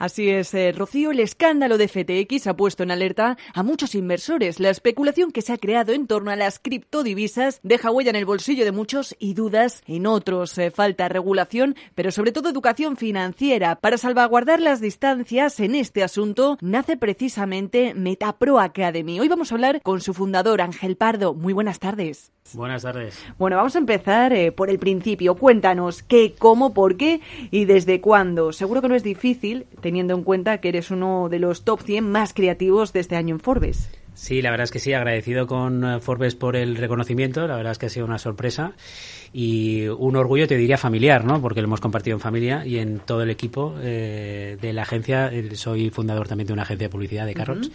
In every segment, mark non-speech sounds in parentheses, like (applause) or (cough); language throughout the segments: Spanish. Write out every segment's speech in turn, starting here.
Así es, eh, Rocío, el escándalo de FTX ha puesto en alerta a muchos inversores. La especulación que se ha creado en torno a las criptodivisas deja huella en el bolsillo de muchos y dudas en otros. Eh, falta regulación, pero sobre todo educación financiera. Para salvaguardar las distancias en este asunto, nace precisamente MetaPro Academy. Hoy vamos a hablar con su fundador, Ángel Pardo. Muy buenas tardes. Buenas tardes. Bueno, vamos a empezar eh, por el principio. Cuéntanos qué, cómo, por qué y desde cuándo. Seguro que no es difícil, teniendo en cuenta que eres uno de los top 100 más creativos de este año en Forbes. Sí, la verdad es que sí, agradecido con eh, Forbes por el reconocimiento, la verdad es que ha sido una sorpresa y un orgullo, te diría, familiar, ¿no? Porque lo hemos compartido en familia y en todo el equipo eh, de la agencia. Soy fundador también de una agencia de publicidad de Carrots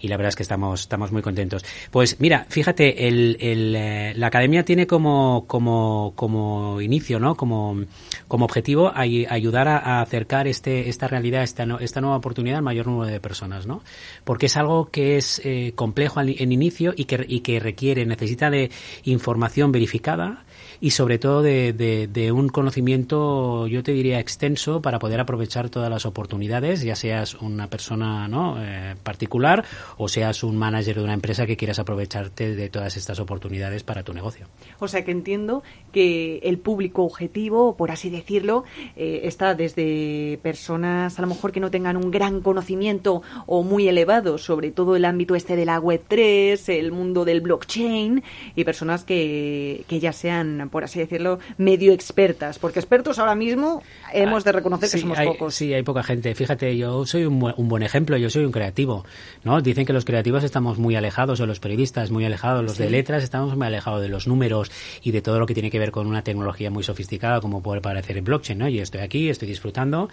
y la verdad es que estamos, estamos muy contentos. Pues mira, fíjate, el, el, eh, la academia tiene como, como, como inicio, ¿no? Como, como objetivo ayudar a, acercar este, esta realidad, esta, esta nueva oportunidad al mayor número de personas, ¿no? Porque es algo que es eh, complejo en inicio y que, y que requiere, necesita de información verificada, y sobre todo de, de, un conocimiento, yo te diría, extenso para poder aprovechar todas las oportunidades, ya seas una persona ¿no? Eh, particular o seas un manager de una empresa que quieras aprovecharte de todas estas oportunidades para tu negocio. O sea que entiendo que el público objetivo, por así decirlo, eh, está desde personas a lo mejor que no tengan un gran conocimiento o muy elevado sobre todo el ámbito este de la web 3, el mundo del blockchain y personas que, que ya sean por así decirlo, medio expertas, porque expertos ahora mismo hemos de reconocer que somos pocos. Sí, hay poca gente. Fíjate, yo soy un, buen ejemplo, yo soy un creativo, ¿no? Dicen que los creativos estamos muy alejados, o los periodistas muy alejados, los de letras estamos muy alejados de los números y de todo lo que tiene que ver con una tecnología muy sofisticada como puede parecer en blockchain, ¿no? Y estoy aquí, estoy disfrutando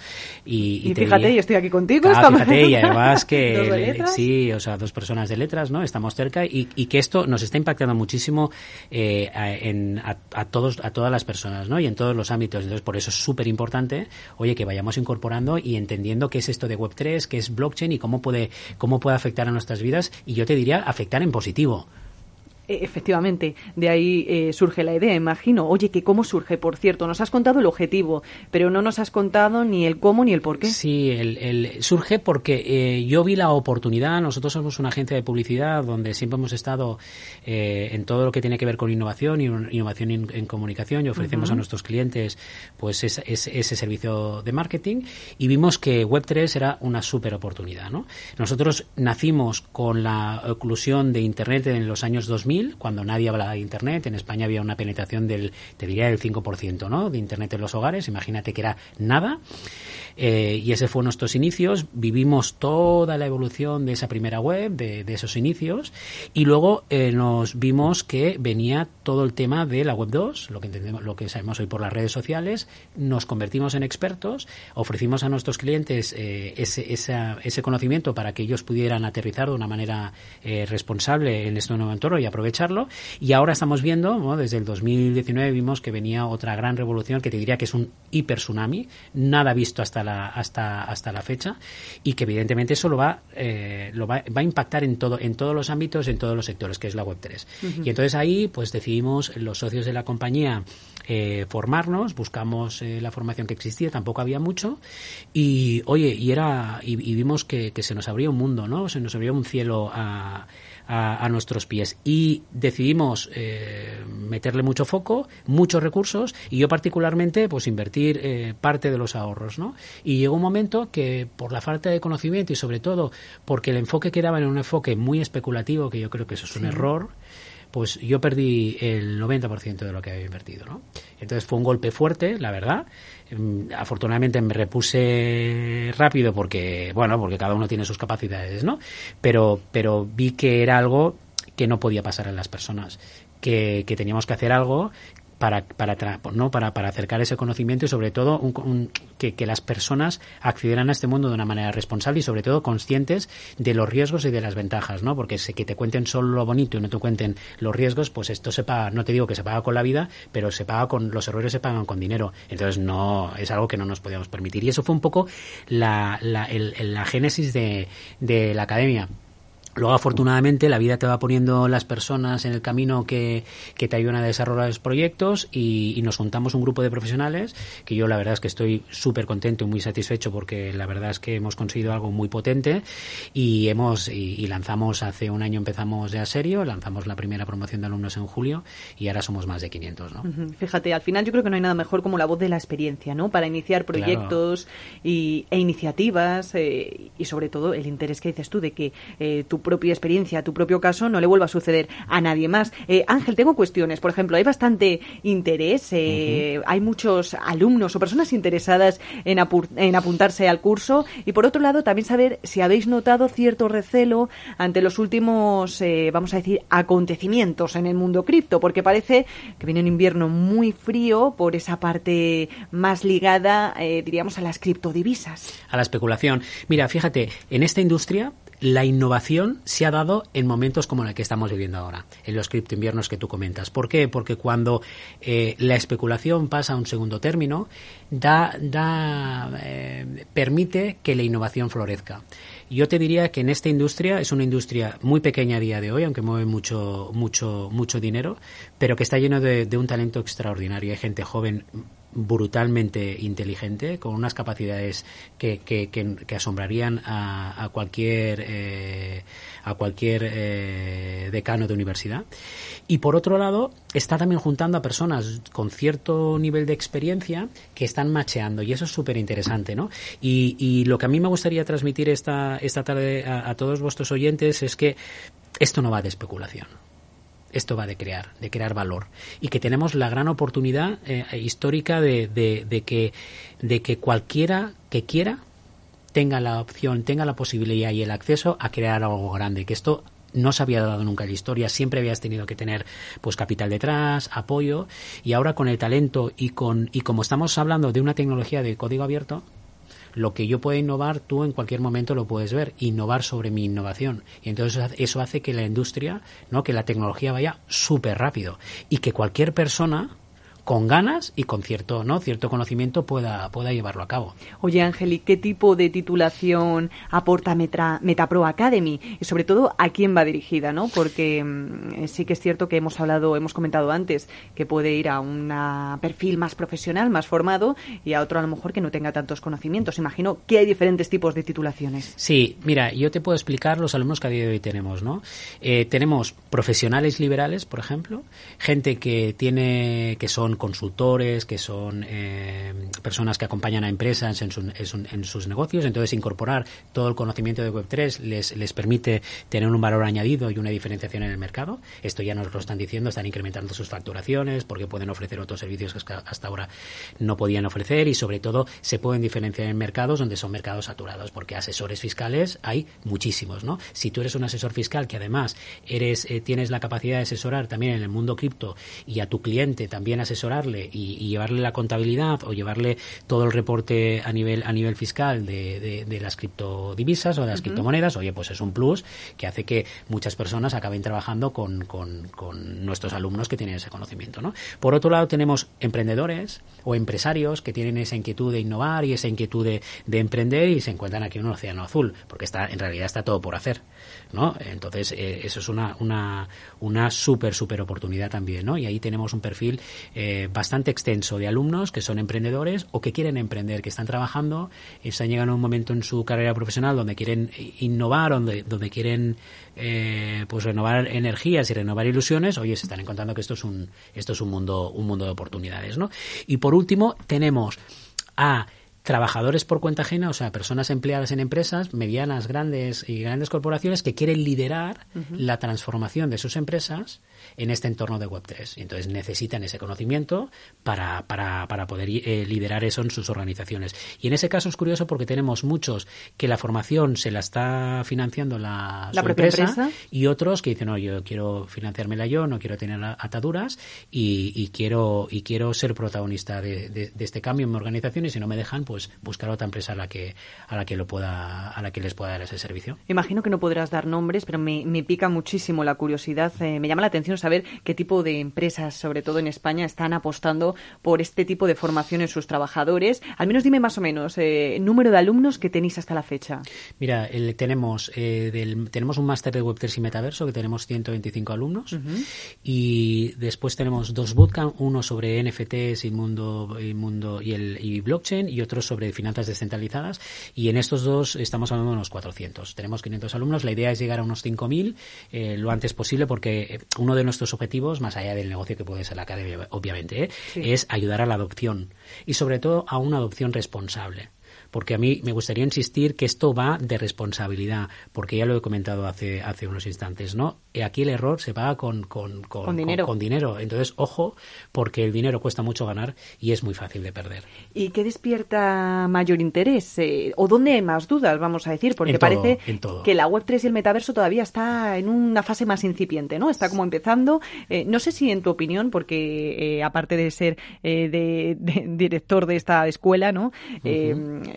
y... Y, fíjate, yo estoy aquí contigo. fíjate, y además que... (laughs) sí, o sea, dos personas de letras, ¿no? Estamos cerca y, que esto nos está impactando muchísimo eh, en, a, a todos, a todas las personas, ¿no? Y en todos los ámbitos. Entonces, por eso es súper importante, oye, que vayamos incorporando y entendiendo qué es esto de Web3, qué es blockchain y cómo puede, cómo puede afectar a nuestras vidas. Y yo te diría, afectar en positivo. E, efectivamente, de ahí eh, surge la idea, imagino. Oye, que cómo surge, por cierto, nos has contado el objetivo, pero no nos has contado ni el cómo ni el por qué. Sí, el, surge porque eh, yo vi la oportunidad. Nosotros somos una agencia de publicidad donde siempre hemos estado eh, en todo lo que tiene que ver con innovación y innovación en, comunicación y ofrecemos a nuestros clientes pues ese servicio de marketing y vimos que Web3 era una súper oportunidad. ¿no? Nosotros nacimos con la oclusión de Internet en los años 2000 cuando nadie hablaba de Internet. En España había una penetración del, te diría, del 5%, ¿no? De Internet en los hogares. Imagínate que era nada. Eh, y ese fue nuestros inicios. Vivimos toda la evolución de esa primera web, de, esos inicios. Y luego eh, nos vimos que venía todo el tema de la web 2, lo que entendemos, lo que sabemos hoy por las redes sociales. Nos convertimos en expertos, ofrecimos a nuestros clientes eh, ese, conocimiento para que ellos pudieran aterrizar de una manera responsable en este nuevo entorno y aprovechar aprovecharlo. Y ahora estamos viendo, desde el 2019 vimos que venía otra gran revolución que te diría que es un hiper tsunami, nada visto hasta la, hasta, hasta la fecha, y que evidentemente eso lo va, eh, lo va, va, a impactar en todo, en todos los ámbitos, en todos los sectores, que es la web 3. Y entonces ahí, pues decidimos los socios de la compañía eh, formarnos, buscamos eh, la formación que existía, tampoco había mucho, y oye, y era, y, vimos que, que, se nos abría un mundo, ¿no? Se nos abría un cielo a, a, nuestros pies. Y decidimos eh, meterle mucho foco, muchos recursos, y yo particularmente, pues invertir eh, parte de los ahorros, ¿no? Y llegó un momento que por la falta de conocimiento y sobre todo porque el enfoque que daba en un enfoque muy especulativo, que yo creo que eso es un error, pues yo perdí el 90% de lo que había invertido, ¿no? Entonces fue un golpe fuerte, la verdad. Em, afortunadamente me repuse rápido porque, bueno, porque cada uno tiene sus capacidades, ¿no? Pero, pero vi que era algo que no podía pasar en las personas, que, que, teníamos que hacer algo para, para, ¿no? para, para acercar ese conocimiento y sobre todo que, que, las personas accedieran a este mundo de una manera responsable y sobre todo conscientes de los riesgos y de las ventajas, ¿no? Porque que te cuenten solo lo bonito y no te cuenten los riesgos, pues esto se paga, no te digo que se paga con la vida, pero se paga con, los errores se pagan con dinero. Entonces no, es algo que no nos podíamos permitir. Y eso fue un poco la, la, el, la génesis de, de la academia Luego, afortunadamente, la vida te va poniendo las personas en el camino que, que te ayudan a desarrollar los proyectos y, y, nos juntamos un grupo de profesionales que yo la verdad es que estoy súper contento y muy satisfecho porque la verdad es que hemos conseguido algo muy potente y hemos y, y, lanzamos hace un año empezamos ya serio, lanzamos la primera promoción de alumnos en julio y ahora somos más de 500, ¿no? Fíjate, al final yo creo que no hay nada mejor como la voz de la experiencia, ¿no? Para iniciar proyectos claro. y, e iniciativas eh, y sobre todo el interés que dices tú de que eh, tu propia experiencia, tu propio caso, no le vuelva a suceder a nadie más. Eh, Ángel, tengo cuestiones. Por ejemplo, hay bastante interés, eh, uh -huh. hay muchos alumnos o personas interesadas en, en, apuntarse al curso. Y por otro lado, también saber si habéis notado cierto recelo ante los últimos, eh, vamos a decir, acontecimientos en el mundo cripto, porque parece que viene un invierno muy frío por esa parte más ligada, eh, diríamos, a las criptodivisas. A la especulación. Mira, fíjate, en esta industria la innovación se ha dado en momentos como el que estamos viviendo ahora, en los criptoinviernos que tú comentas. ¿Por qué? Porque cuando eh, la especulación pasa a un segundo término, da, da, eh, permite que la innovación florezca. Yo te diría que en esta industria es una industria muy pequeña a día de hoy, aunque mueve mucho, mucho, mucho dinero, pero que está lleno de, un talento extraordinario. Hay gente joven brutalmente inteligente, con unas capacidades que, que, que, que asombrarían a, a cualquier eh, a cualquier eh, decano de universidad. Y por otro lado, está también juntando a personas con cierto nivel de experiencia que están macheando, y eso es súper interesante, ¿no? Y, y, lo que a mí me gustaría transmitir esta, esta tarde a, a todos vuestros oyentes es que esto no va de especulación esto va de crear, de crear valor. Y que tenemos la gran oportunidad eh, histórica de, de, de, que, de que cualquiera que quiera tenga la opción, tenga la posibilidad y el acceso a crear algo grande. Que esto no se había dado nunca en la historia, siempre habías tenido que tener pues capital detrás, apoyo, y ahora con el talento y con y como estamos hablando de una tecnología de código abierto, lo que yo pueda innovar, tú en cualquier momento lo puedes ver, innovar sobre mi innovación. Y entonces eso hace que la industria, ¿no? que la tecnología vaya súper rápido y que cualquier persona con ganas y con cierto no cierto conocimiento pueda pueda llevarlo a cabo. Oye, Ángel, qué tipo de titulación aporta Meta, MetaPro Academy? Y sobre todo, ¿a quién va dirigida? ¿no? Porque mmm, sí que es cierto que hemos hablado, hemos comentado antes, que puede ir a un perfil más profesional, más formado, y a otro a lo mejor que no tenga tantos conocimientos. Imagino que hay diferentes tipos de titulaciones. Sí, mira, yo te puedo explicar los alumnos que a día de hoy tenemos, ¿no? Eh, tenemos profesionales liberales, por ejemplo, gente que tiene, que son consultores, que son eh, personas que acompañan a empresas en, su, en, en, sus negocios. Entonces, incorporar todo el conocimiento de Web3 les, les permite tener un valor añadido y una diferenciación en el mercado. Esto ya nos lo están diciendo, están incrementando sus facturaciones porque pueden ofrecer otros servicios que hasta ahora no podían ofrecer y, sobre todo, se pueden diferenciar en mercados donde son mercados saturados, porque asesores fiscales hay muchísimos, ¿no? Si tú eres un asesor fiscal que además eres, eh, tienes la capacidad de asesorar también en el mundo cripto y a tu cliente también asesorar asesorarle y, y, llevarle la contabilidad o llevarle todo el reporte a nivel a nivel fiscal de, de, de las criptodivisas o de las uh -huh. criptomonedas, oye, pues es un plus que hace que muchas personas acaben trabajando con, con, con nuestros alumnos que tienen ese conocimiento. ¿no? Por otro lado, tenemos emprendedores o empresarios que tienen esa inquietud de innovar y esa inquietud de, de emprender y se encuentran aquí en un océano azul, porque está en realidad está todo por hacer. ¿no? Entonces, eh, eso es una, una, una súper, súper oportunidad también, ¿no? Y ahí tenemos un perfil eh, bastante extenso de alumnos que son emprendedores o que quieren emprender, que están trabajando, están llegando a un momento en su carrera profesional donde quieren innovar, donde, donde quieren eh, pues renovar energías y renovar ilusiones, oye, se están encontrando que esto es un, esto es un mundo, un mundo de oportunidades, ¿no? Y por último, tenemos a trabajadores por cuenta ajena, o sea, personas empleadas en empresas medianas, grandes y grandes corporaciones que quieren liderar uh -huh. la transformación de sus empresas en este entorno de Web3. Y entonces necesitan ese conocimiento para, para, para poder eh, liderar eso en sus organizaciones. Y en ese caso es curioso porque tenemos muchos que la formación se la está financiando la, ¿La empresa, empresa, y otros que dicen, no, yo quiero financiármela yo, no quiero tener ataduras y, y quiero, y quiero ser protagonista de, de, de, este cambio en mi organización y si no me dejan, pues pues buscar otra empresa a la que a la que lo pueda a la que les pueda dar ese servicio. Imagino que no podrás dar nombres, pero me, pica muchísimo la curiosidad. Eh, me llama la atención saber qué tipo de empresas, sobre todo en España, están apostando por este tipo de formación en sus trabajadores. Al menos dime más o menos eh, número de alumnos que tenéis hasta la fecha. Mira, tenemos del, tenemos un máster de Web3 y Metaverso que tenemos 125 alumnos y después tenemos dos bootcamp, uno sobre NFTs y mundo y mundo y el y blockchain y otro sobre finanzas descentralizadas y en estos dos estamos hablando de unos 400. Tenemos 500 alumnos, la idea es llegar a unos 5000 eh, lo antes posible porque eh, uno de nuestros objetivos más allá del negocio que puede ser la academia obviamente eh, es ayudar a la adopción y sobre todo a una adopción responsable porque a mí me gustaría insistir que esto va de responsabilidad, porque ya lo he comentado hace, hace unos instantes, ¿no? Aquí el error se paga con, con, con, dinero. Con, dinero. Entonces, ojo, porque el dinero cuesta mucho ganar y es muy fácil de perder. ¿Y qué despierta mayor interés? Eh, ¿O dónde hay más dudas, vamos a decir? Porque parece que la Web3 y el metaverso todavía está en una fase más incipiente, ¿no? Está como empezando. Eh, no sé si en tu opinión, porque eh, aparte de ser de, director de esta escuela, ¿no?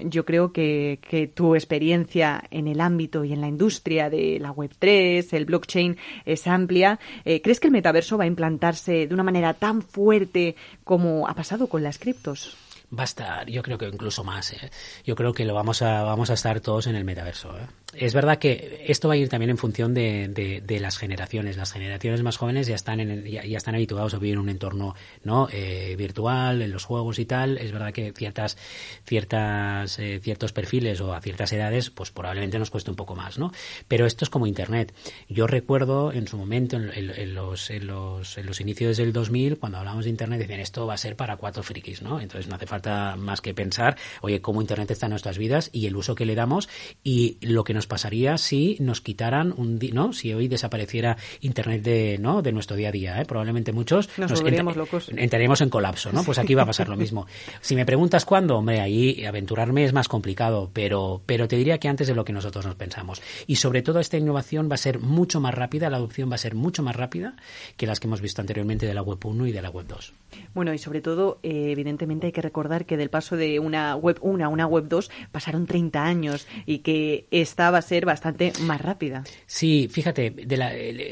yo creo que, que, tu experiencia en el ámbito y en la industria de la Web3, el blockchain, es amplia. Eh, ¿Crees que el metaverso va a implantarse de una manera tan fuerte como ha pasado con las criptos? Va a estar, yo creo que incluso más. ¿eh? Yo creo que lo vamos a, vamos a estar todos en el metaverso. ¿eh? Es verdad que esto va a ir también en función de, de, las generaciones. Las generaciones más jóvenes ya están en ya, están habituados a vivir en un entorno no eh, virtual, en los juegos y tal. Es verdad que ciertas ciertas eh, ciertos perfiles o a ciertas edades, pues probablemente nos cueste un poco más, ¿no? Pero esto es como Internet. Yo recuerdo en su momento, en, los, en, los, en los inicios del 2000, cuando hablamos de Internet, decían esto va a ser para cuatro frikis, ¿no? Entonces no hace falta más que pensar, oye, cómo Internet está en nuestras vidas y el uso que le damos y lo que nos pasaría si nos quitaran un no si hoy desapareciera internet de no de nuestro día a día ¿eh? probablemente muchos nos, nos locos. entraríamos en colapso no pues aquí va a pasar lo (laughs) mismo. Si me preguntas cuándo hombre ahí aventurarme es más complicado pero pero te diría que antes de lo que nosotros nos pensamos. Y sobre todo esta innovación va a ser mucho más rápida la adopción va a ser mucho más rápida que las que hemos visto anteriormente de la web 1 y de la web 2 bueno y sobre todo eh, evidentemente hay que recordar que del paso de una web 1 a una web 2 pasaron 30 años y que esta va a ser bastante más rápida. Sí, fíjate,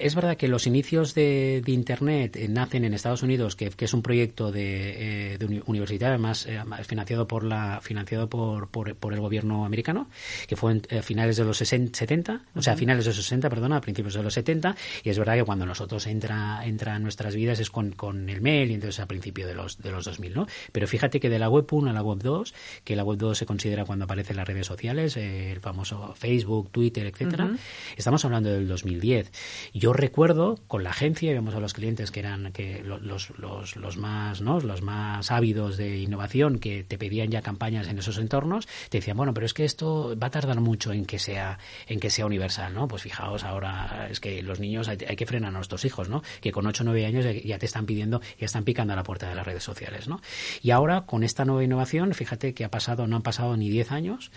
es verdad que los inicios de, Internet eh, nacen en Estados Unidos, que, es un proyecto de, eh, universidad, además eh, financiado por la financiado por, por, el gobierno americano, que fue a finales de los 70, o sea, a finales de los 60, perdona, a principios de los 70, y es verdad que cuando nosotros entra, entra en nuestras vidas es con, con el mail y entonces a principio de los, de los 2000, ¿no? Pero fíjate que de la web 1 a la web 2, que la web 2 se considera cuando aparecen las redes sociales, el famoso Facebook, Twitter, etcétera. Estamos hablando del 2010. Yo recuerdo con la agencia, vemos a los clientes que eran que los, los, los más ¿no? los más ávidos de innovación que te pedían ya campañas en esos entornos, te decían, bueno, pero es que esto va a tardar mucho en que sea en que sea universal, ¿no? Pues fijaos, ahora es que los niños hay, que frenar a nuestros hijos, ¿no? Que con 8 o 9 años ya te están pidiendo, ya están picando a la puerta de las redes sociales, ¿no? Y ahora con esta nueva innovación, fíjate que ha pasado, no han pasado ni 10 años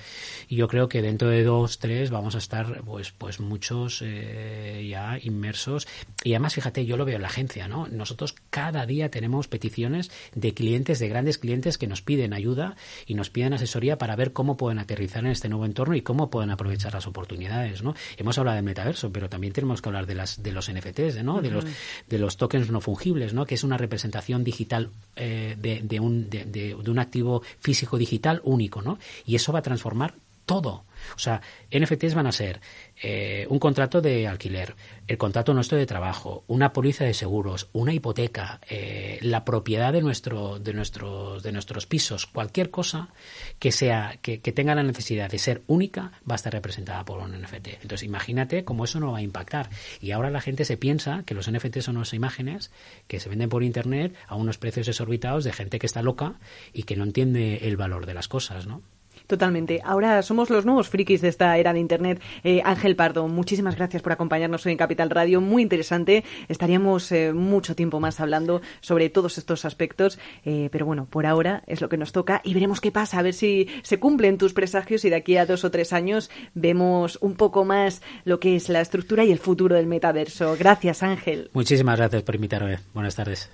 y yo creo que dentro de 2, 3 vamos vamos a estar pues pues muchos eh, ya inmersos. Y además fíjate yo lo veo en la agencia no nosotros cada día tenemos peticiones de clientes de grandes clientes que nos piden ayuda y nos piden asesoría para ver cómo pueden aterrizar en este nuevo entorno y cómo pueden aprovechar las oportunidades no hemos hablado del metaverso pero también tenemos que hablar de las de los NFTs no de los de los tokens no fungibles no que es una representación digital eh, de, de, un de, de un activo físico digital único no y eso va a transformar todo o sea, NFTs van a ser eh, un contrato de alquiler, el contrato nuestro de trabajo, una póliza de seguros, una hipoteca, eh, la propiedad de nuestro, de nuestros, de nuestros pisos, cualquier cosa que sea, que, tenga la necesidad de ser única, va a estar representada por un NFT. Entonces, imagínate cómo eso no va a impactar. Y ahora la gente se piensa que los NFTs son unas imágenes que se venden por internet a unos precios desorbitados de gente que está loca y que no entiende el valor de las cosas, ¿no? Totalmente. Ahora somos los nuevos frikis de esta era de Internet. Eh, Ángel Pardo, muchísimas gracias por acompañarnos hoy en Capital Radio. Muy interesante. Estaríamos eh, mucho tiempo más hablando sobre todos estos aspectos, eh, pero bueno, por ahora es lo que nos toca y veremos qué pasa, a ver si se cumplen tus presagios y de aquí a dos o tres años vemos un poco más lo que es la estructura y el futuro del metaverso. Gracias, Ángel. Muchísimas gracias por invitarme. Buenas tardes.